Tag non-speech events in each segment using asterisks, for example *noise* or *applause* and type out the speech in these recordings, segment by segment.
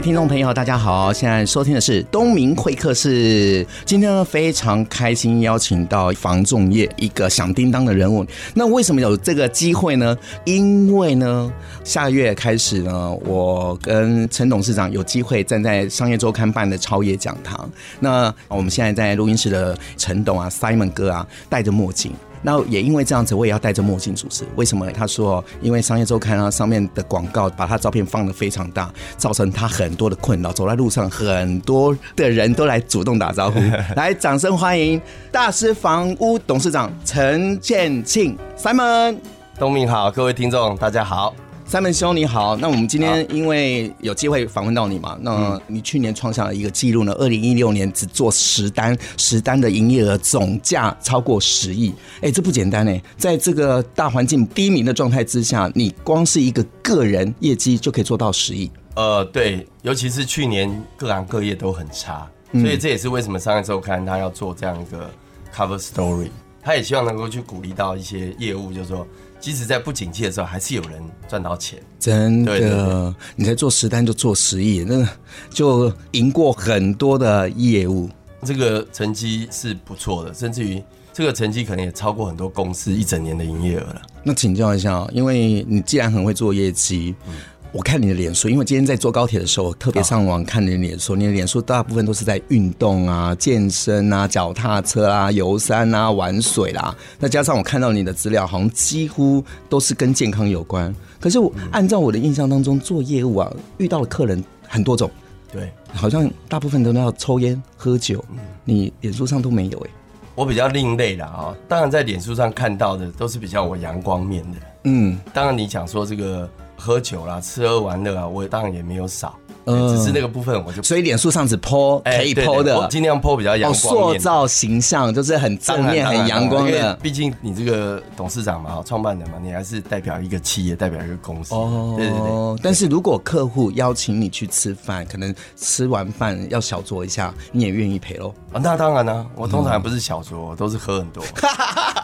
位听众朋友，大家好！现在收听的是东明会客室。今天呢，非常开心邀请到房仲业一个响叮当的人物。那为什么有这个机会呢？因为呢，下个月开始呢，我跟陈董事长有机会站在商业周刊办的超业讲堂。那我们现在在录音室的陈董啊，Simon 哥啊，戴着墨镜。那也因为这样子，我也要戴着墨镜主持。为什么？他说，因为商业周刊啊上面的广告把他照片放得非常大，造成他很多的困扰。走在路上，很多的人都来主动打招呼。*laughs* 来，掌声欢迎大师房屋董事长陈建庆，Simon。东明好，各位听众大家好。三门兄你好，那我们今天因为有机会访问到你嘛，那你去年创下了一个记录呢，二零一六年只做十单，十单的营业额总价超过十亿，哎，这不简单哎，在这个大环境低迷的状态之下，你光是一个个人业绩就可以做到十亿。呃，对，尤其是去年各行各业都很差，所以这也是为什么商业周刊他要做这样一个 cover story，他也希望能够去鼓励到一些业务，就是说。即使在不景气的时候，还是有人赚到钱。真的，你才做十单就做十亿，那就赢过很多的业务。这个成绩是不错的，甚至于这个成绩可能也超过很多公司一整年的营业额了。那请教一下，因为你既然很会做业绩。嗯我看你的脸书，因为今天在坐高铁的时候，我特别上网看你的脸书。你的脸书大部分都是在运动啊、健身啊、脚踏车啊、游山啊、玩水啦。那加上我看到你的资料，好像几乎都是跟健康有关。可是我按照我的印象当中，做业务啊，遇到的客人很多种，对，好像大部分都要抽烟喝酒。你脸书上都没有哎、欸，我比较另类的啊。当然，在脸书上看到的都是比较我阳光面的。嗯，当然你讲说这个。喝酒啦，吃喝玩乐啊，我当然也没有少，嗯，只是那个部分我就，所以脸书上只 po 可以 po 的，尽量 po 比较阳光，塑造形象就是很正面、很阳光的。毕竟你这个董事长嘛，创办人嘛，你还是代表一个企业，代表一个公司。哦，对对对。但是如果客户邀请你去吃饭，可能吃完饭要小酌一下，你也愿意陪喽？啊，那当然啦，我通常不是小酌，都是喝很多。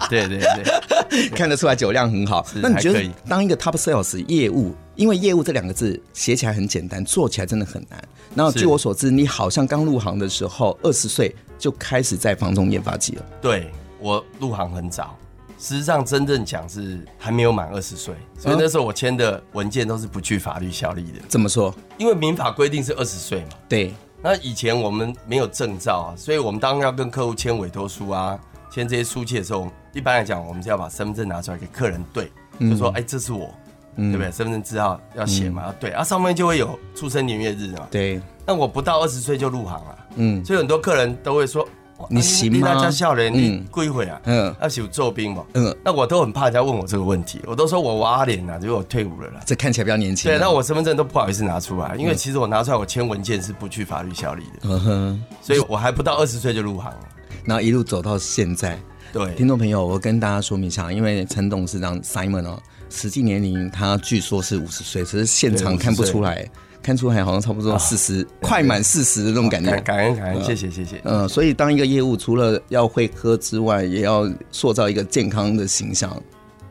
对对对，*laughs* 看得出来酒量很好。那你觉得当一个 top sales 业务？因为业务这两个字写起来很简单，做起来真的很难。然后据我所知，你好像刚入行的时候，二十岁就开始在房中研发机了。对，我入行很早，实际上真正讲是还没有满二十岁，所以那时候我签的文件都是不具法律效力的。怎么说？因为民法规定是二十岁嘛。对。那以前我们没有证照啊，所以我们当要跟客户签委托书啊，签这些书契的时候，一般来讲，我们是要把身份证拿出来给客人对，就说：“哎，这是我。”对不对？身份证字号要写嘛？要对啊，上面就会有出生年月日嘛。对。那我不到二十岁就入行了，嗯，所以很多客人都会说：“你行吗？”大家笑脸，你过一会啊，嗯，要写做兵嘛，嗯。那我都很怕人家问我这个问题，我都说我娃脸呐，结果我退伍了啦。这看起来比较年轻。对，那我身份证都不好意思拿出来，因为其实我拿出来我签文件是不具法律效力的。嗯哼。所以我还不到二十岁就入行了，然后一路走到现在。对，听众朋友，我跟大家说明一下，因为陈董事长 Simon 哦。实际年龄他据说是五十岁，只是现场看不出来，看出来好像差不多四十、哦，快满四十的那种感觉。感恩感恩，谢谢谢谢。嗯，所以当一个业务，除了要会喝之外，也要塑造一个健康的形象。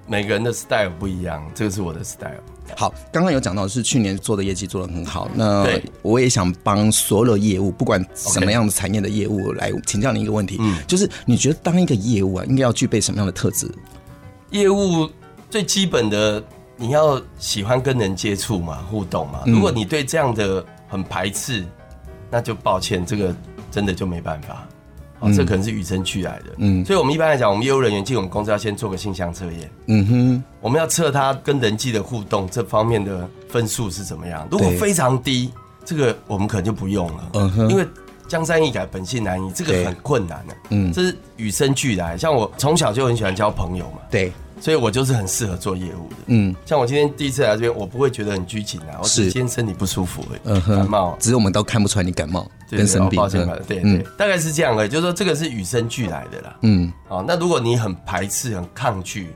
每个人的 style 不一样，这个是我的 style。好，刚刚有讲到是去年做的业绩做得很好，那我也想帮所有的业务，不管什么样的产业的业务来请教你一个问题，嗯，就是你觉得当一个业务啊，应该要具备什么样的特质？业务。最基本的，你要喜欢跟人接触嘛，互动嘛。如果你对这样的很排斥，那就抱歉，这个真的就没办法。哦，这可能是与生俱来的。嗯，所以我们一般来讲，我们业务人员进我们公司要先做个性向测验。嗯哼，我们要测他跟人际的互动这方面的分数是怎么样。如果非常低，这个我们可能就不用了。嗯哼，因为江山易改，本性难移，这个很困难的。嗯，这是与生俱来。像我从小就很喜欢交朋友嘛。对。所以我就是很适合做业务的。嗯，像我今天第一次来这边，我不会觉得很拘谨啊，我只是今天身体不舒服感冒，只是我们都看不出来你感冒对跟生病。抱歉吧，对对，大概是这样的，就是说这个是与生俱来的啦。嗯，好，那如果你很排斥、很抗拒。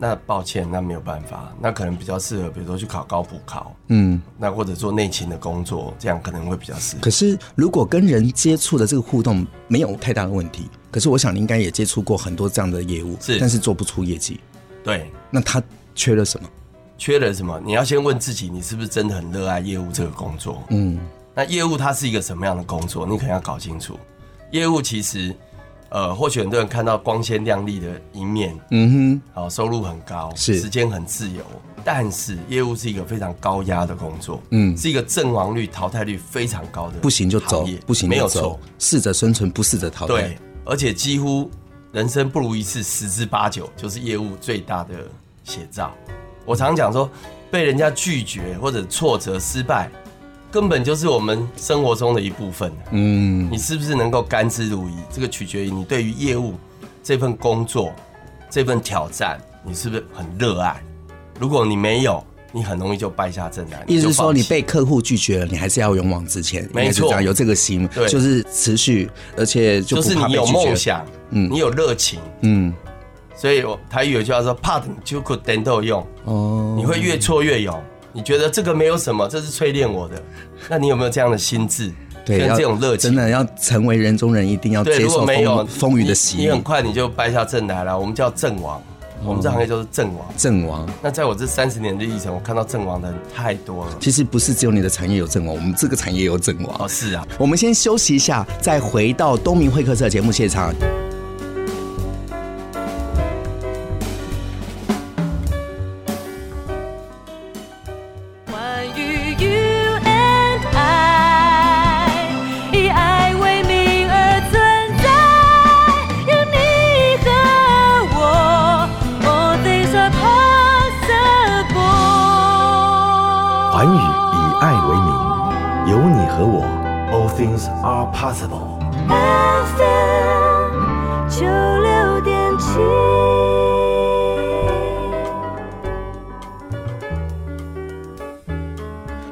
那抱歉，那没有办法，那可能比较适合，比如说去考高普考，嗯，那或者做内勤的工作，这样可能会比较适合。可是如果跟人接触的这个互动没有太大的问题，可是我想你应该也接触过很多这样的业务，是，但是做不出业绩。对，那他缺了什么？缺了什么？你要先问自己，你是不是真的很热爱业务这个工作？嗯，那业务它是一个什么样的工作？你可能要搞清楚。业务其实。呃，或许很多人看到光鲜亮丽的一面，嗯哼，好，收入很高，是时间很自由，但是业务是一个非常高压的工作，嗯，是一个阵亡率、淘汰率非常高的，不行就走，不行没有错，适者生存，不适者淘汰，对，而且几乎人生不如一次十之八九，就是业务最大的写照。我常讲说，被人家拒绝或者挫折、失败。根本就是我们生活中的一部分。嗯，你是不是能够甘之如饴？这个取决于你对于业务这份工作、这份挑战，你是不是很热爱？如果你没有，你很容易就败下阵来。意思是说，你被客户拒绝了，你还是要勇往直前。没错，有这个心，对，就是持续，而且就，就是你有梦想，嗯，你有热情，嗯。所以我台语有句话说：“怕等就可等都有用。”哦，你会越挫越勇。你觉得这个没有什么，这是淬炼我的。那你有没有这样的心智？对，跟这种热情，真的要成为人中人，一定要接受风风雨的洗礼。你很快你就败下阵来了。我们叫阵亡，我们这行业就是阵亡。阵亡。那在我这三十年的历程，我看到阵亡的人太多了。其实不是只有你的产业有阵亡，我们这个产业有阵亡。哦，是啊。我们先休息一下，再回到东明会客室的节目现场。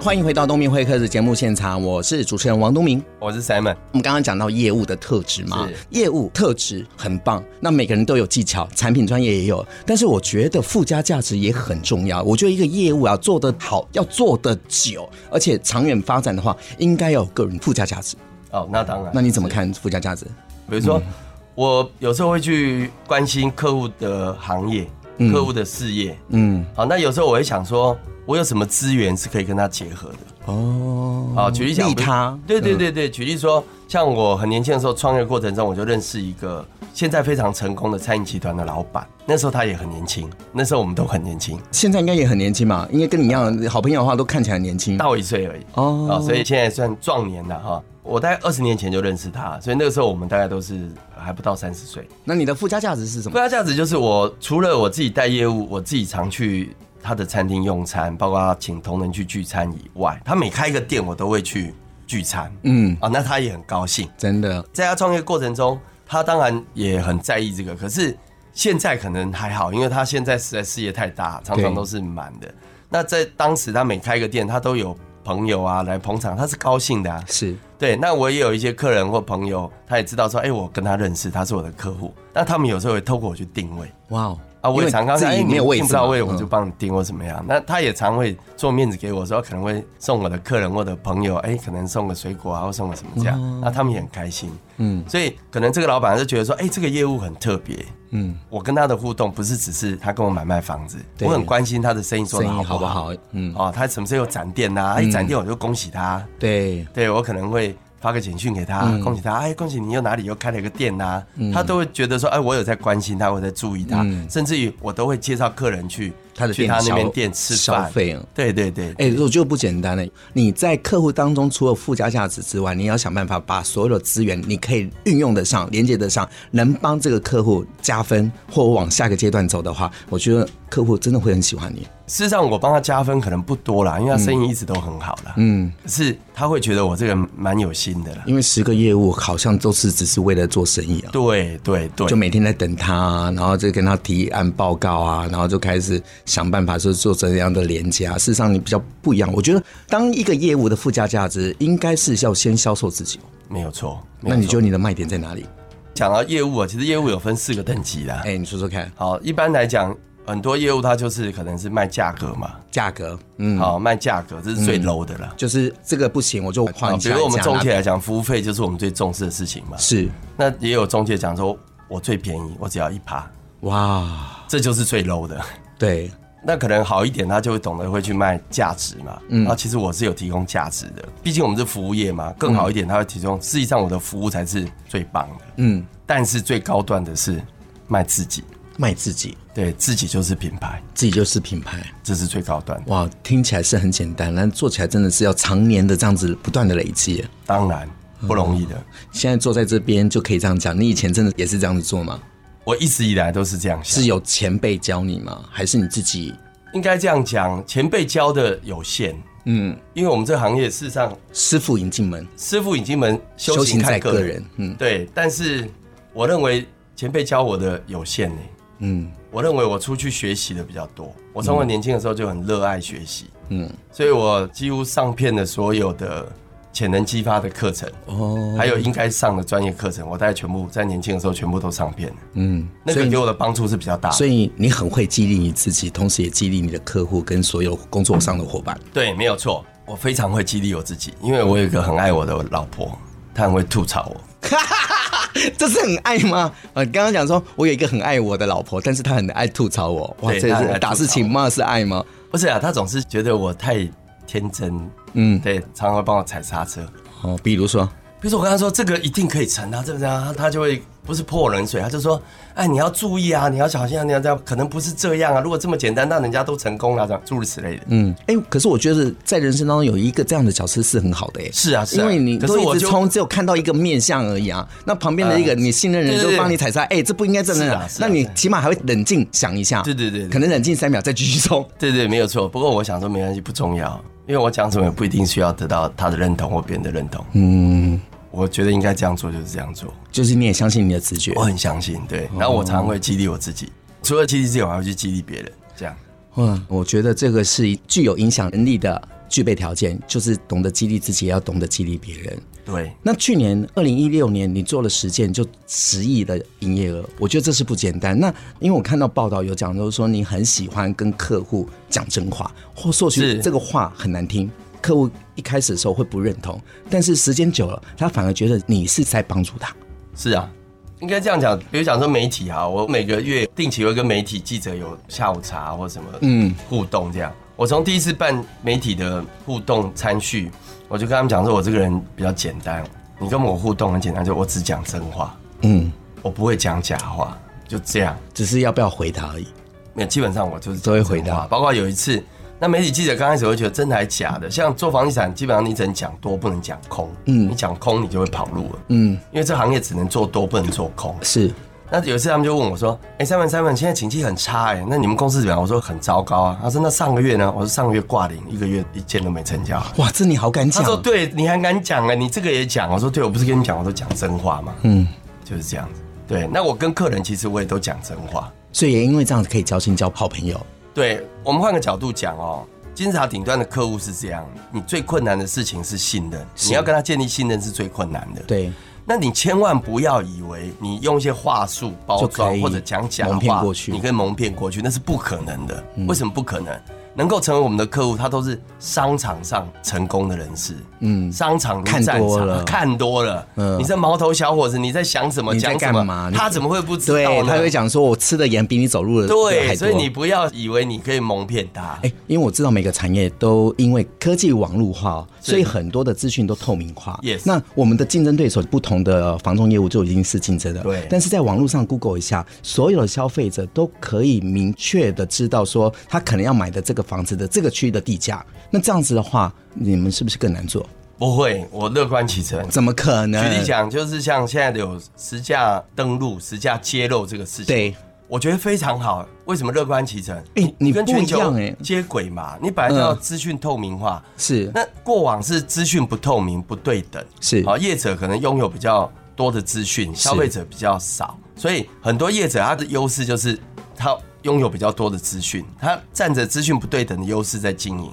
欢迎回到东明会客室节目现场，我是主持人王东明，我是 Simon。我们刚刚讲到业务的特质嘛，业务特质很棒，那每个人都有技巧，产品专业也有，但是我觉得附加价值也很重要。我觉得一个业务啊，做得好，要做得久，而且长远发展的话，应该要有个人附加价值。哦，那当然。那你怎么看附加价值？比如说，嗯、我有时候会去关心客户的行业、嗯、客户的事业。嗯，好，那有时候我会想说，我有什么资源是可以跟他结合的？哦，好，举例讲，他，对对对对，举例说，像我很年轻的时候创业过程中，我就认识一个现在非常成功的餐饮集团的老板。那时候他也很年轻，那时候我们都很年轻，现在应该也很年轻嘛，因为跟你一样好朋友的话，都看起来年轻，大我一岁而已。哦，所以现在算壮年了哈。我大概二十年前就认识他，所以那个时候我们大概都是还不到三十岁。那你的附加价值是什么？附加价值就是我除了我自己带业务，我自己常去。他的餐厅用餐，包括他请同仁去聚餐以外，他每开一个店，我都会去聚餐。嗯啊，那他也很高兴，真的。在他创业过程中，他当然也很在意这个。可是现在可能还好，因为他现在实在事业太大，常常都是满的。那在当时，他每开一个店，他都有朋友啊来捧场，他是高兴的啊。是对。那我也有一些客人或朋友，他也知道说，哎，我跟他认识，他是我的客户。那他们有时候会透过我去定位。哇哦。啊，我也常常哎，你没有位置，订不到位，我就帮你订或怎么样。那他也常会做面子给我，说可能会送我的客人或者朋友，哎，可能送个水果啊，或送个什么这样。那他们也很开心。嗯，所以可能这个老板就觉得说，哎，这个业务很特别。嗯，我跟他的互动不是只是他跟我买卖房子，我很关心他的生意做得好不好。嗯，哦，他什么时候有展店呐？一展店我就恭喜他。对，对我可能会。发个简讯给他，恭喜他！哎，恭喜你又哪里又开了一个店呐？他都会觉得说，哎，我有在关心他，我在注意他，甚至于我都会介绍客人去他的店去他那边消店吃消饭费啊。对对对，哎、我觉得不简单呢。你在客户当中，除了附加价值之外，你要想办法把所有的资源，你可以运用得上、连接得上，能帮这个客户加分或往下个阶段走的话，我觉得客户真的会很喜欢你。事实上我帮他加分可能不多啦，因为他生意一直都很好啦。嗯，可是他会觉得我这个人蛮有心的啦。因为十个业务好像都是只是为了做生意啊。对对对，就每天在等他啊，然后就跟他提案报告啊，然后就开始想办法是做怎样的连接啊。事实上你比较不一样，我觉得当一个业务的附加价值，应该是要先销售自己。没有错。有错那你觉得你的卖点在哪里？讲到业务啊，其实业务有分四个等级的。哎、你说说看，好，一般来讲，很多业务它就是可能是卖价格嘛，价格，嗯，好卖价格，这是最 low 的啦。就是这个不行，我就换好，比如我们中介介来讲，服务费就是我们最重视的事情嘛。是那也有中介讲说，我最便宜，我只要一趴，哇，这就是最 low 的。对，那可能好一点，他就会懂得会去卖价值嘛。嗯，啊其实我是有提供价值的，毕竟我们是服务业嘛。更好一点，他会提供。实际上，我的服务才是最棒的。嗯，但是最高端的是卖自己，卖自己，对自己就是品牌，自己就是品牌。这是最高端。哇，听起来是很简单，但做起来真的是要常年的这样子不断的累积。当然不容易的。现在坐在这边就可以这样讲，你以前真的也是这样子做吗？我一直以来都是这样想，是有前辈教你吗？还是你自己？应该这样讲，前辈教的有限。嗯，因为我们这行业事实上，师傅引进门，师傅引进门，修行看个人。嗯，对。但是我认为前辈教我的有限呢。嗯，我认为我出去学习的比较多。我从我年轻的时候就很热爱学习。嗯，所以我几乎上片的所有的潜能激发的课程，哦，还有应该上的专业课程，我大概全部在年轻的时候全部都上遍了。嗯，那个给我的帮助是比较大的。所以你很会激励你自己，同时也激励你的客户跟所有工作上的伙伴。对，没有错，我非常会激励我自己，因为我有一个很爱我的老婆，她很会吐槽我。*laughs* 这是很爱吗？呃，刚刚讲说我有一个很爱我的老婆，但是她很爱吐槽我。哇，这是打是情骂是爱吗？不是啊，她总是觉得我太天真。嗯，对，常常会帮我踩刹车。哦，比如说，比如说我跟他说这个一定可以成啊，对不对啊？他就会不是泼冷水，他就说，哎，你要注意啊，你要小心啊，你要这样，可能不是这样啊。如果这么简单，那人家都成功了，这样诸如此类的。嗯，哎，可是我觉得在人生当中有一个这样的角色是很好的，哎，是啊，是啊，因为你都一直冲，就只有看到一个面相而已啊。那旁边的一个你信任人就帮你踩刹，哎，这不应该这样啊。那你起码还会冷静想一下，对对对，可能冷静三秒再继续冲。对对，没有错。不过我想说没关系，不重要。因为我讲什么也不一定需要得到他的认同或别人的认同。嗯，我觉得应该这样做就是这样做，就是你也相信你的直觉。我很相信，对。然后我常常会激励我自己，除了激励自己，我还会去激励别人。这样，嗯，我觉得这个是具有影响能力的具备条件，就是懂得激励自己，也要懂得激励别人。对。那去年二零一六年，你做了实践，就十亿的营业额，我觉得这是不简单。那因为我看到报道有讲，就是说你很喜欢跟客户讲真话，或或许这个话很难听，客户一开始的时候会不认同，但是时间久了，他反而觉得你是在帮助他。是啊，应该这样讲。比如讲说媒体啊，我每个月定期会跟媒体记者有下午茶或什么嗯互动这样。我从第一次办媒体的互动餐叙。我就跟他们讲说，我这个人比较简单，你跟我互动很简单，就我只讲真话，嗯，我不会讲假话，就这样，只是要不要回答而已。没有，基本上我就是都会回答。包括有一次，那媒体记者刚开始会觉得真的还假的，像做房地产，基本上你只能讲多，不能讲空，嗯，你讲空你就会跑路了，嗯，因为这行业只能做多，不能做空，是。那有一次他们就问我说：“哎、欸，三文三文，现在景气很差哎，那你们公司怎么样？”我说：“很糟糕啊。”他说：“那上个月呢？”我说：“上个月挂零，一个月一件都没成交。”哇，这你好敢讲！他说：“对，你还敢讲啊？你这个也讲？”我说：“对，我不是跟你讲，我都讲真话嘛。”嗯，就是这样子。对，那我跟客人其实我也都讲真话，所以也因为这样子可以交心交好朋友。对，我们换个角度讲哦，金字塔顶端的客户是这样，你最困难的事情是信任，你要跟他建立信任是最困难的。对。那你千万不要以为你用一些话术包装或者讲假话，你可以蒙骗过去，那是不可能的。为什么不可能？能够成为我们的客户，他都是商场上成功的人士。嗯，商场如看多了看多了。嗯你这毛头小伙子，你在想什么？你在讲什么干嘛他怎么会不知道？他会讲说，我吃的盐比你走路的对，所以你不要以为你可以蒙骗他。哎、因为我知道每个产业都因为科技网络化，所以很多的资讯都透明化。Yes 那我们的竞争对手不同的房仲业务就已经是竞争的。对但是在网络上 Google 一下，所有的消费者都可以明确的知道说他可能要买的这个房子的这个区域的地价。那这样子的话，你们是不是更难做？不会，我乐观其成。怎么可能？举例讲，就是像现在的有实价登录、实价揭露这个事情，对，我觉得非常好。为什么乐观其成？哎你跟全球接轨嘛，你本来就要资讯透明化。是那过往是资讯不透明、不对等，是啊业者可能拥有比较多的资讯，消费者比较少，所以很多业者他的优势就是他拥有比较多的资讯，他占着资讯不对等的优势在经营。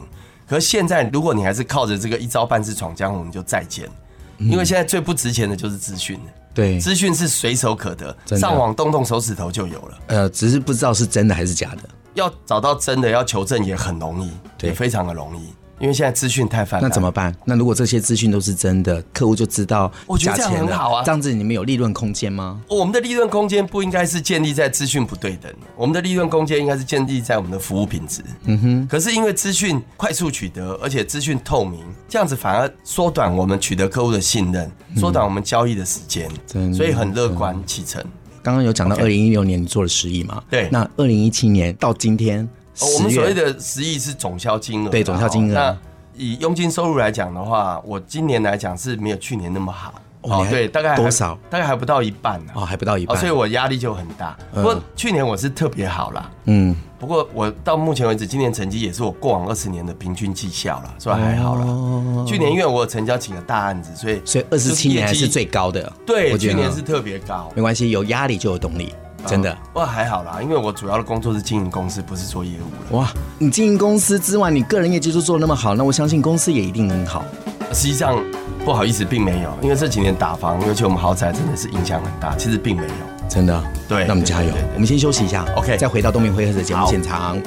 可是现在，如果你还是靠着这个一招半式闯江湖，你就再见，因为现在最不值钱的就是资讯，对，资讯是随手可得，上网动动手指头就有了。呃，只是不知道是真的还是假的。要找到真的，要求证也很容易，也非常的容易，因为现在资讯太泛滥。那怎么办？那如果这些资讯都是真的，客户就知道我觉得这样很好啊这样子你们有利润空间吗？我们的利润空间不应该是建立在资讯不对等，我们的利润空间应该是建立在我们的服务品质。嗯哼。可是因为资讯快速取得，而且资讯透明，这样子反而缩短我们取得客户的信任，缩短我们交易的时间，所以很乐观启程。刚刚有讲到二零一六年你做了十亿嘛？对那二零一七年到今天，哦我们所谓的十亿是总销金额啦，对总销金额那以佣金收入来讲的话，我今年来讲是没有去年那么好。哦对，大概多少？大概还不到一半呢。哦还不到一半，哦，所以我压力就很大。不过去年我是特别好啦。嗯，不过我到目前为止，今年成绩也是我过往二十年的平均绩效了，所以还好啦。哦去年因为我有成交几个大案子，所以所以二十七年还是最高的。对，我觉得去年是特别高。没关系，有压力就有动力，真的。不过还好啦，因为我主要的工作是经营公司，不是做业务了。哇，你经营公司之外，你个人业绩就做得那么好，那我相信公司也一定很好。实际上不好意思，并没有，因为这几年打房，尤其我们豪宅真的是影响很大。其实并没有。真的，对那我们加油我们先休息一下 OK 再回到东明会客的节目好现场。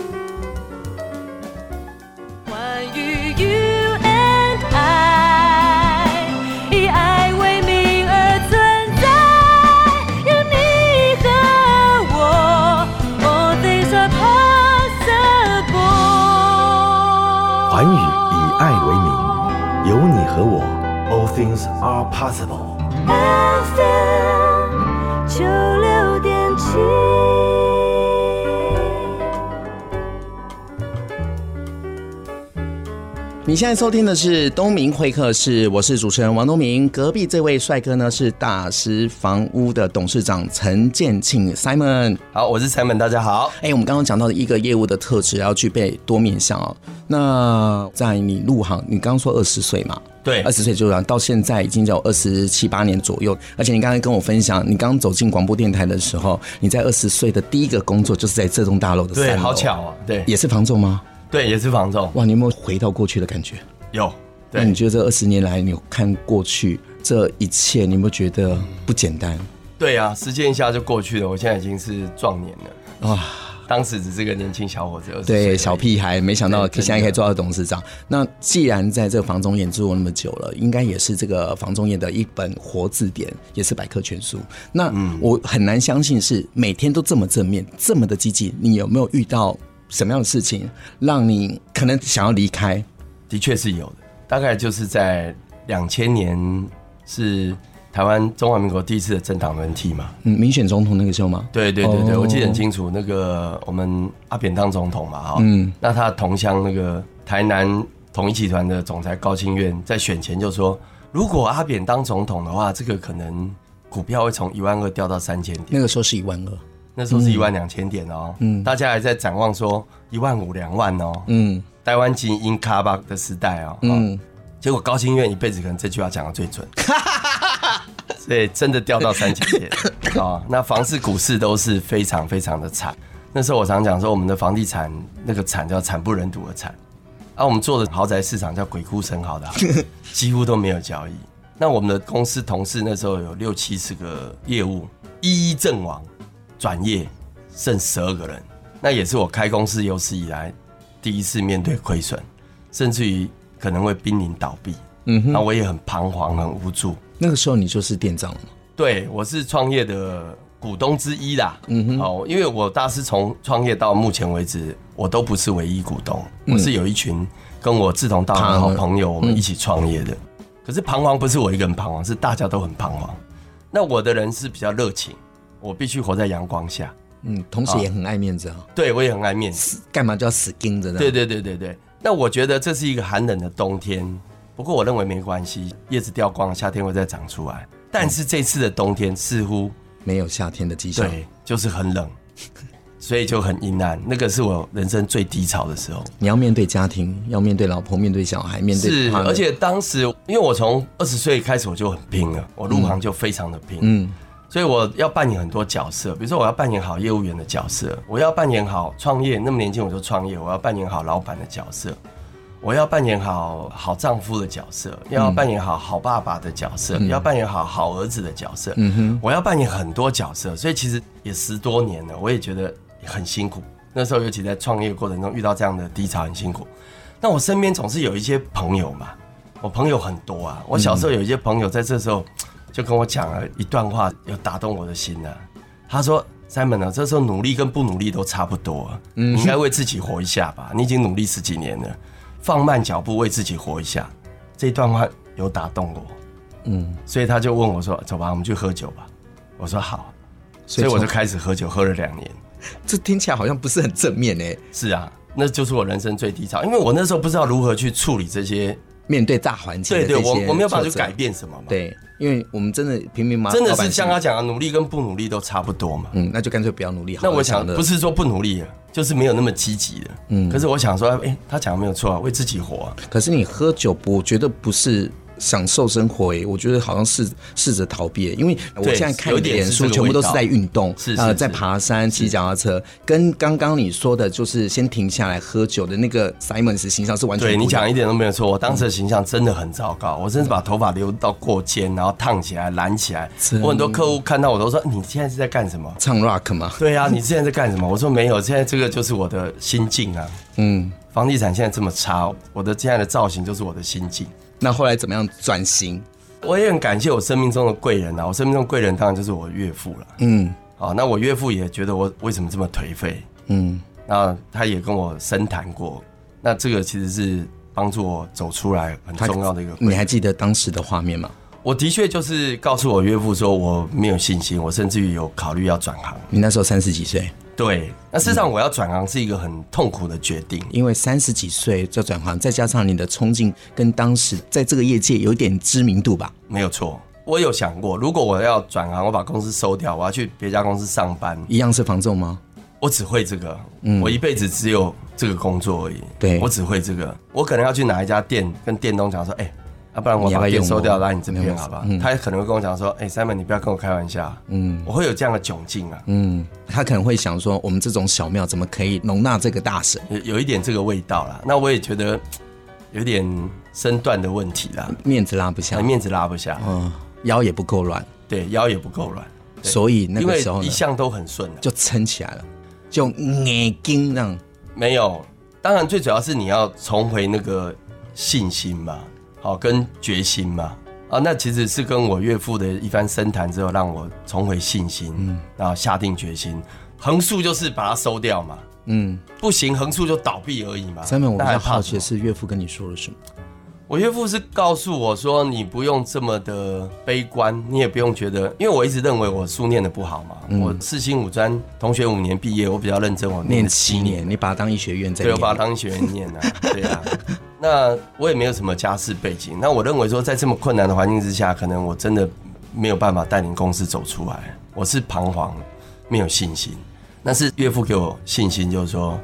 环宇以爱为名，有你和我，All things are possible。FM 九六点七。你现在收听的是东明会客室，我是主持人王东明。隔壁这位帅哥呢是大师房屋的董事长陈建庆 Simon。好，我是 Simon，，大家好。哎，我们刚刚讲到的一个业务的特质要具备多面向哦。那在你入行，你刚刚说二十岁嘛？对二十岁就让到现在已经有二十七八年左右。而且你刚才跟我分享，你刚走进广播电台的时候，你在二十岁的第一个工作就是在这栋大楼的三楼，对，好巧啊。对，也是房仲吗？对，也是房仲。哇，你有没有回到过去的感觉？有。那你觉得这二十年来，你有看过去这一切，你有没有觉得不简单？对啊，时间一下就过去了。我现在已经是壮年了。哇，当时只是个年轻小伙子，对，小屁孩，没想到对现在可以做到董事长。那既然在这个房中业做那么久了，应该也是这个房中业的一本活字典，也是百科全书。那我很难相信是每天都这么正面，这么的积极。你有没有遇到什么样的事情，让你可能想要离开？的确是有的。大概就是在两千年，是台湾中华民国第一次的政党轮替嘛。嗯，民选总统那个时候吗？对对对对，哦我记得很清楚。那个我们阿扁当总统嘛，哈，嗯，那他的同乡那个台南统一集团的总裁高清院在选前就说，如果阿扁当总统的话，这个可能股票会从一万二掉到三千点。那个时候是一万二。那时候是一万两千点哦，嗯，大家还在展望说一万五两万哦，嗯。台湾精英卡巴的时代哦，嗯，嗯，结果高清院一辈子可能这句话讲的最准，*laughs* 所以真的掉到三千点 *laughs* 哦，那房市股市都是非常非常的惨。那时候我常讲说，我们的房地产那个惨叫惨不忍睹的惨，而、啊、我们做的豪宅市场叫鬼哭神嚎的、啊，*laughs* 几乎都没有交易。那我们的公司同事那时候有六七十个业务，一一阵亡，转业剩十二个人，那也是我开公司有史以来。第一次面对亏损，甚至于可能会濒临倒闭。嗯哼，那我也很彷徨，很无助。那个时候你就是店长了吗？对，我是创业的股东之一啦。嗯哼，哦，因为我大师从创业到目前为止，我都不是唯一股东，嗯、我是有一群跟我志同道合的好朋友，我们一起创业的。嗯、可是彷徨不是我一个人彷徨，是大家都很彷徨。那我的人是比较热情，我必须活在阳光下。嗯，同时也很爱面子啊、哦。对，我也很爱面子，干嘛就要死盯着呢？对对对对对。那我觉得这是一个寒冷的冬天。不过我认为没关系，叶子掉光了，夏天会再长出来。但是这次的冬天似乎没有夏天的迹象，对，就是很冷，*laughs* 所以就很阴暗。那个是我人生最低潮的时候。你要面对家庭，要面对老婆，面对小孩，面对是，而且当时因为我从二十岁开始我就很拼了，我入行就非常的拼，嗯，所以我要扮演很多角色，比如说我要扮演好业务员的角色，我要扮演好创业，那么年轻我就创业，我要扮演好老板的角色。我要扮演好好丈夫的角色，要扮演好好爸爸的角色，嗯、要扮演好好儿子的角色。嗯哼，我要扮演很多角色，所以其实也十多年了，我也觉得很辛苦。那时候尤其在创业过程中遇到这样的低潮，很辛苦。那我身边总是有一些朋友嘛，我朋友很多啊。我小时候有一些朋友在这时候就跟我讲了一段话，有打动我的心呢、啊。他说：“Simon 啊，这时候努力跟不努力都差不多，你应该为自己活一下吧。你已经努力十几年了。”放慢脚步，为自己活一下，这一段话有打动我，嗯，所以他就问我说：“走吧，我们去喝酒吧。”我说：“好。”所以我就开始喝酒，喝了两年。这听起来好像不是很正面诶。是啊，那就是我人生最低潮，因为我那时候不知道如何去处理这些面对大环境。对对，我我没有办法去改变什么嘛。对，因为我们真的平民嘛，真的是像他讲的，努力跟不努力都差不多嘛。嗯，那就干脆不要努力好。那我想不是说不努力了。就是没有那么积极的，嗯，可是我想说，哎、欸，他讲的没有错啊，为自己活啊。可是你喝酒，我觉得不是享受生活，哎，我觉得好像试试着逃避，因为我现在看你的脸书，全部都是在运动，是呃，在爬山、骑脚踏车，跟刚刚你说的，就是先停下来喝酒的那个 Simon 的形象是完全。对，你讲一点都没有错，我当时的形象真的很糟糕，我甚至把头发留到过肩，然后烫起来、染起来。我很多客户看到我都说：“你现在是在干什么？唱 rock 吗？”对啊，你现在在干什么？我说没有，现在这个就是我的心境啊。嗯，房地产现在这么差，我的现在的造型就是我的心境。那后来怎么样转型？我也很感谢我生命中的贵人啊！我生命中贵人当然就是我岳父了。嗯，好，那我岳父也觉得我为什么这么颓废？嗯，那他也跟我深谈过。那这个其实是帮助我走出来很重要的一个。你还记得当时的画面吗？我的确就是告诉我岳父说我没有信心，我甚至于有考虑要转行。你那时候三十几岁？对，那事实上我要转行是一个很痛苦的决定，因为三十几岁就转行，再加上你的冲劲跟当时在这个业界有点知名度吧？没有错，我有想过，如果我要转行，我把公司收掉，我要去别家公司上班，一样是房仲吗？我只会这个，嗯，我一辈子只有这个工作而已。对，我只会这个，我可能要去哪一家店跟店东讲说，哎、欸。不然我把店收掉，来你这边好吧？嗯、他可能会跟我讲说：“哎、欸、，Simon，你不要跟我开玩笑。”嗯，我会有这样的窘境啊。嗯，他可能会想说：“我们这种小庙怎么可以容纳这个大神？”有有一点这个味道啦。那我也觉得有点身段的问题啦，面子拉不下，面子拉不下。嗯，腰也不够软，对，腰也不够软，所以那个时候一向都很顺，就撑起来了，就眼睛那样。没有，当然最主要是你要重回那个信心嘛。哦，跟决心嘛，啊，那其实是跟我岳父的一番深谈之后，让我重回信心，嗯，然后下定决心，横竖就是把它收掉嘛，嗯，不行，横竖就倒闭而已嘛。三妹，我比较好奇的是岳父跟你说了什么？我岳父是告诉我说，你不用这么的悲观，你也不用觉得，因为我一直认为我书念的不好嘛，嗯、我四星五专同学五年毕业，我比较认真，我念七年，你把它当医学院在念，对，我把它当医学院念啊，对啊。那我也没有什么家世背景，那我认为说，在这么困难的环境之下，可能我真的没有办法带领公司走出来，我是彷徨，没有信心。但是岳父给我信心，就是说，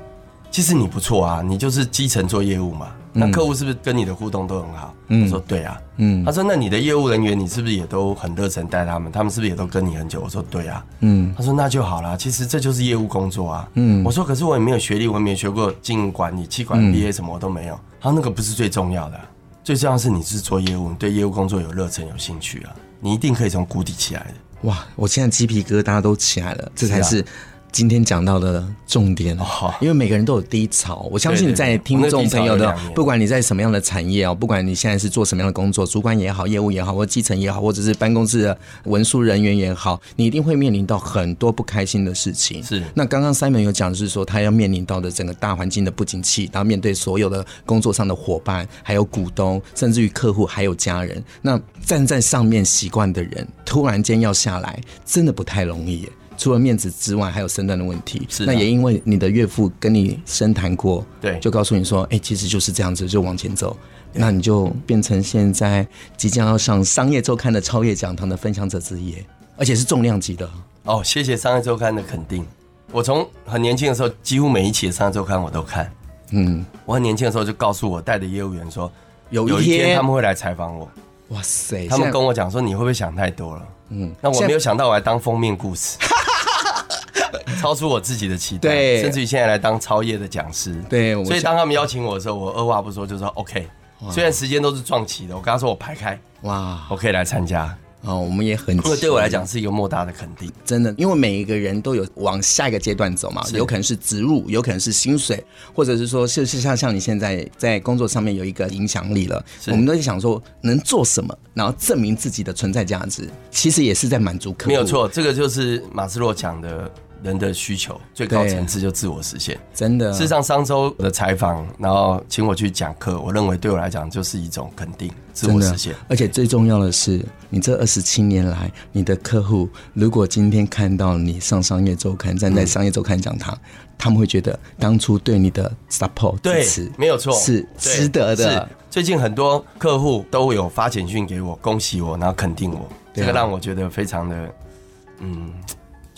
其实你不错啊，你就是基层做业务嘛。那客户是不是跟你的互动都很好？嗯，我说对啊。嗯，他说那你的业务人员，你是不是也都很热忱带他们？他们是不是也都跟你很久？我说对啊。嗯，他说那就好啦。其实这就是业务工作啊。嗯，我说可是我也没有学历，我也没有学过经营管理、气管、BA 什么我都没有。他说那个不是最重要的，最重要是你是做业务，你对业务工作有热忱、有兴趣啊，你一定可以从谷底起来的。哇，我现在鸡皮疙瘩都起来了，这才是今天讲到的重点哦因为每个人都有低潮，我相信在听众朋友的，不管你在什么样的产业哦，不管你现在是做什么样的工作，主管也好，业务也好，或基层也好，或者是办公室的文书人员也好，你一定会面临到很多不开心的事情。是，那刚刚 Simon 有讲的是说，他要面临到的整个大环境的不景气，然后面对所有的工作上的伙伴，还有股东，甚至于客户，还有家人，那站在上面习惯的人，突然间要下来，真的不太容易耶。除了面子之外，还有身段的问题。是，那也因为你的岳父跟你深谈过，对，就告诉你说，哎、欸，其实就是这样子，就往前走。那你就变成现在即将要上商业周刊的超越讲堂的分享者之一，而且是重量级的。哦，谢谢商业周刊的肯定。我从很年轻的时候，几乎每一期的商业周刊我都看。嗯，我很年轻的时候就告诉我带的业务员说，有一天他们会来采访我。哇塞，他们跟我讲说，你会不会想太多了？嗯，那我没有想到我来当封面故事。*laughs* 超出我自己的期待，对，甚至于现在来当超业的讲师，对，所以当他们邀请我的时候，我二话不说就说 OK。虽然时间都是撞期的，我跟他说我排开，哇，我可以来参加。哦，我们也很，因为对我来讲是一个莫大的肯定，真的，因为每一个人都有往下一个阶段走嘛，有可能是职务，有可能是薪水，或者是说，就是像像你现在在工作上面有一个影响力了，我们都在想说能做什么，然后证明自己的存在价值，其实也是在满足客户。没有错，这个就是马斯洛讲的。人的需求最高层次就自我实现，真的。事实上，上周的采访，然后请我去讲课，我认为对我来讲就是一种肯定，自我实现。而且最重要的是，你这二十七年来，你的客户如果今天看到你上商业周刊，站在商业周刊讲堂，嗯、他们会觉得当初对你的 support 对，没有错，是值得的。最近很多客户都有发简讯给我，恭喜我，然后肯定我，这个让我觉得非常的，嗯。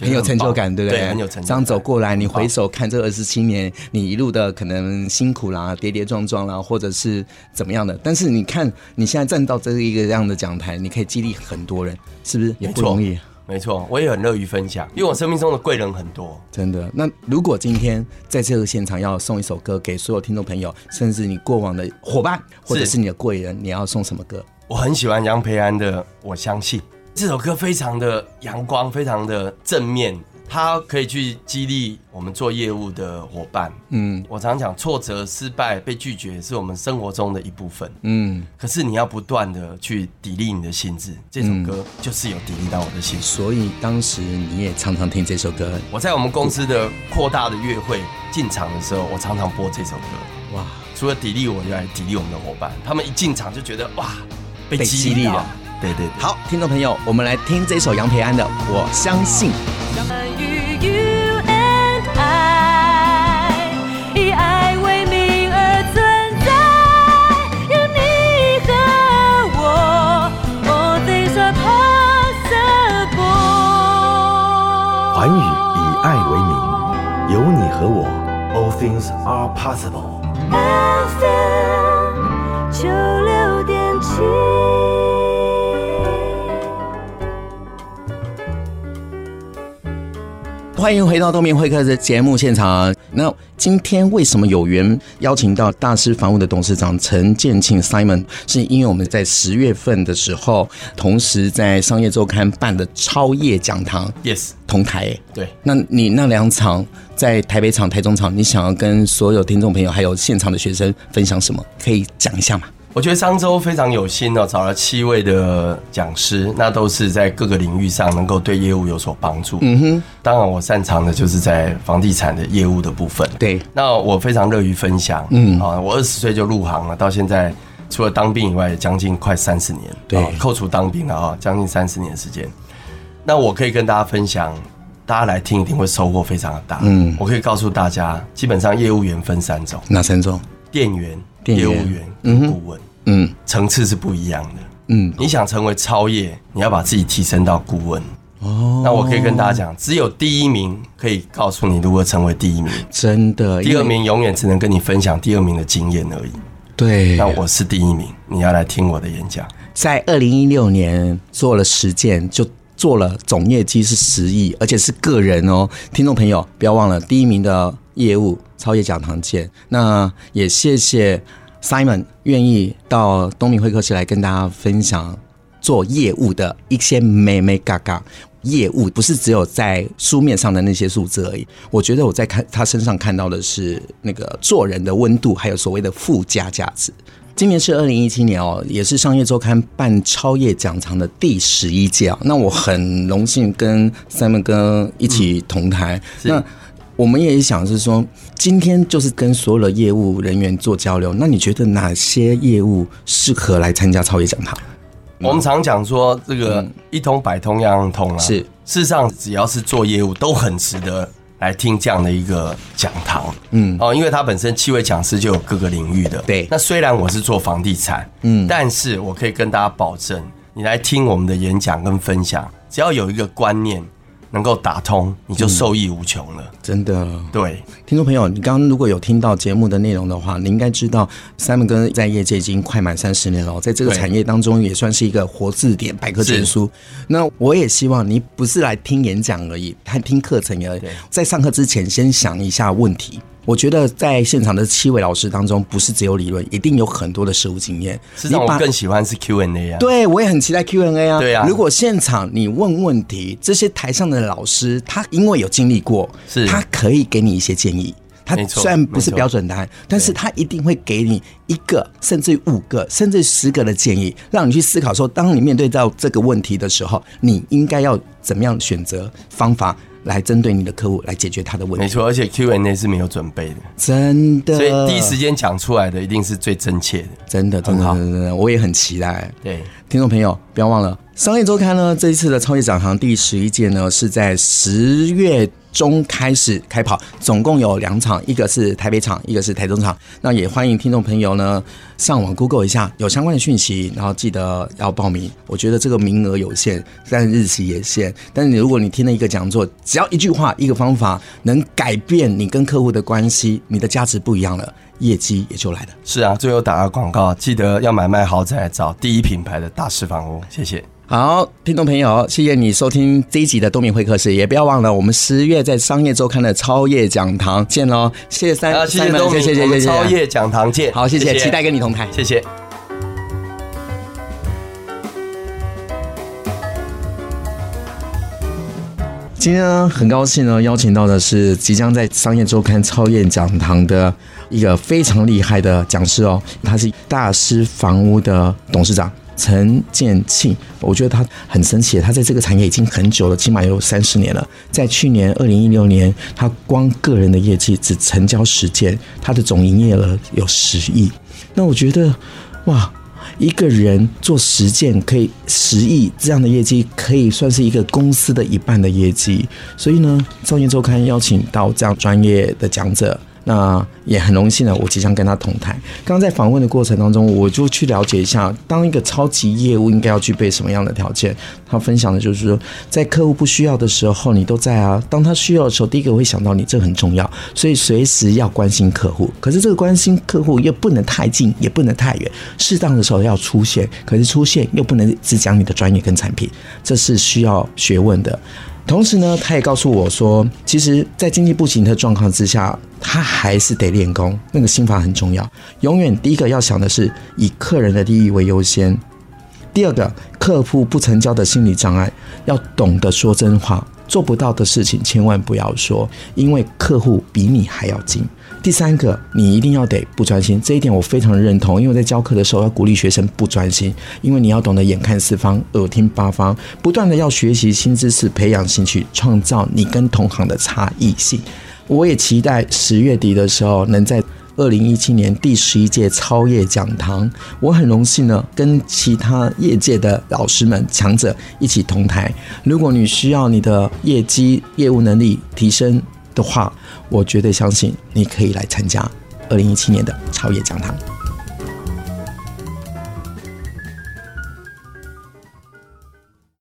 很有成就感，对不对？对，很有成就感。这样走过来，你回首看这二十七年，你一路的可能辛苦啦、跌跌撞撞啦，或者是怎么样的。但是你看，你现在站到这一个这样的讲台，你可以激励很多人，是不是也不容易？没错，我也很乐于分享，因为我生命中的贵人很多，真的。那如果今天在这个现场要送一首歌给所有听众朋友，甚至你过往的伙伴，或者是你的贵人，你要送什么歌？我很喜欢杨培安的《我相信》。这首歌非常的阳光，非常的正面，它可以去激励我们做业务的伙伴。嗯，我常常讲，挫折、失败、被拒绝是我们生活中的一部分。嗯，可是你要不断的去砥砺你的心智，这首歌就是有砥砺到我的心。所以当时你也常常听这首歌。我在我们公司的扩大的月会进场的时候，我常常播这首歌。哇，除了砥砺我，就来砥砺我们的伙伴。他们一进场就觉得哇，被激励了。对对，对，好，听众朋友，我们来听这首杨培安的《我相信》。以爱为名而存在，有你和我，All things are possible。环宇以爱为名，有你和我，All things are possible。FM 九六点七。欢迎回到东明会客的节目现场。那今天为什么有缘邀请到大师房屋的董事长陈建庆 Simon？是因为我们在十月份的时候，同时在商业周刊办的超业讲堂，Yes，同台。对，那你那两场在台北场、台中场，你想要跟所有听众朋友还有现场的学生分享什么？可以讲一下吗？我觉得商周非常有心哦，找了七位的讲师，那都是在各个领域上能够对业务有所帮助。嗯哼，当然我擅长的就是在房地产的业务的部分。对，那我非常乐于分享。嗯啊，我二十岁就入行了，到现在除了当兵以外，将近快三十年。对，扣除当兵了啊，将近三十年的时间。那我可以跟大家分享，大家来听一定会收获非常的大。嗯，我可以告诉大家，基本上业务员分三种。哪三种？店员。业务员、跟顾问，嗯，层次是不一样的。嗯，你想成为超业，你要把自己提升到顾问。哦，那我可以跟大家讲，只有第一名可以告诉你如何成为第一名。真的，第二名永远只能跟你分享第二名的经验而已。对，那我是第一名，你要来听我的演讲。在二零一六年做了实践，就做了总业绩是十亿，而且是个人哦。听众朋友，不要忘了第一名的。业务超越讲堂见，那也谢谢 Simon 愿意到东明会客室来跟大家分享做业务的一些眉眉角角。业务不是只有在书面上的那些数字而已，我觉得我在看他身上看到的是那个做人的温度，还有所谓的附加价值。今年是二零一七年哦，也是商业周刊办超业讲堂的第十一届啊。那我很荣幸跟 Simon 哥一起同台。嗯、那我们也想是说，今天就是跟所有的业务人员做交流。那你觉得哪些业务适合来参加超越讲堂？我们常讲说，这个一通百通样样通啊。是，事实上只要是做业务，都很值得来听这样的一个讲堂。嗯，哦，因为他本身七位讲师就有各个领域的。对。那虽然我是做房地产，嗯，但是我可以跟大家保证，你来听我们的演讲跟分享，只要有一个观念。能够打通，你就受益无穷了。嗯，真的。对，听众朋友，你刚刚如果有听到节目的内容的话，你应该知道，Simon 哥在业界已经快满三十年了，在这个产业当中也算是一个活字典、百科全书。那我也希望你不是来听演讲而已，还听课程而已。在上课之前，先想一下问题。我觉得在现场的七位老师当中，不是只有理论，一定有很多的实务经验。实际上，我更喜欢是 Q&A 啊。对，我也很期待 Q&A 啊。对啊。如果现场你问问题，这些台上的老师他因为有经历过，是，他可以给你一些建议。他虽然不是标准答案，但是他一定会给你一个，甚至五个，甚至十个的建议，让你去思考说，当你面对到这个问题的时候，你应该要怎么样选择方法。来针对你的客户来解决他的问题，没错，而且 Q&A 是没有准备的，真的，所以第一时间讲出来的一定是最真切的，真的，真的，真的，我也很期待。对，听众朋友不要忘了，商业周刊呢这一次的超级讲堂第十一届呢是在十月。中开始开跑，总共有两场，一个是台北场，一个是台中场。那也欢迎听众朋友呢上网 Google 一下，有相关的讯息，然后记得要报名。我觉得这个名额有限，但日期也限。但是你如果你听了一个讲座，只要一句话，一个方法，能改变你跟客户的关系，你的价值不一样了，业绩也就来了。是啊，最后打个广告，记得要买卖豪宅找第一品牌的大师房屋。谢谢。好，听众朋友，谢谢你收听这一集的东明会客室，也不要忘了我们十月在商业周刊的超业讲堂见喽！谢谢三，谢谢东明，谢谢谢谢超业讲堂见，好，谢谢，谢谢，期待跟你同台，谢谢。今天呢，很高兴呢，邀请到的是即将在商业周刊超业讲堂的一个非常厉害的讲师哦，他是大师房屋的董事长。陈建庆，我觉得他很神奇，他在这个产业已经很久了，起码有三十年了。在去年二零一六年，他光个人的业绩只成交十件，他的总营业额有十亿。那我觉得，哇，一个人做十件可以十亿这样的业绩，可以算是一个公司的一半的业绩。所以呢，超业周刊邀请到这样专业的讲者。那也很荣幸的，我即将跟他同台。刚刚在访问的过程当中，我就去了解一下，当一个超级业务应该要具备什么样的条件。他分享的就是说，在客户不需要的时候，你都在啊；当他需要的时候，第一个会想到你，这很重要。所以随时要关心客户。可是这个关心客户又不能太近，也不能太远，适当的时候要出现。可是出现又不能只讲你的专业跟产品，这是需要学问的。同时呢，他也告诉我说，其实，在经济不行的状况之下，他还是得练功。那个心法很重要，永远第一个要想的是以客人的利益为优先。第二个，客户不成交的心理障碍，要懂得说真话。做不到的事情千万不要说，因为客户比你还要精。第三个，你一定要得不专心，这一点我非常认同。因为在教课的时候要鼓励学生不专心，因为你要懂得眼看四方，耳听八方，不断的要学习新知识，培养兴趣，创造你跟同行的差异性。我也期待十月底的时候能在二零一七年第十一届超越讲堂，我很荣幸呢跟其他业界的老师们强者一起同台。如果你需要你的业绩业务能力提升，的话，我绝对相信你可以来参加二零一七年的超越讲堂。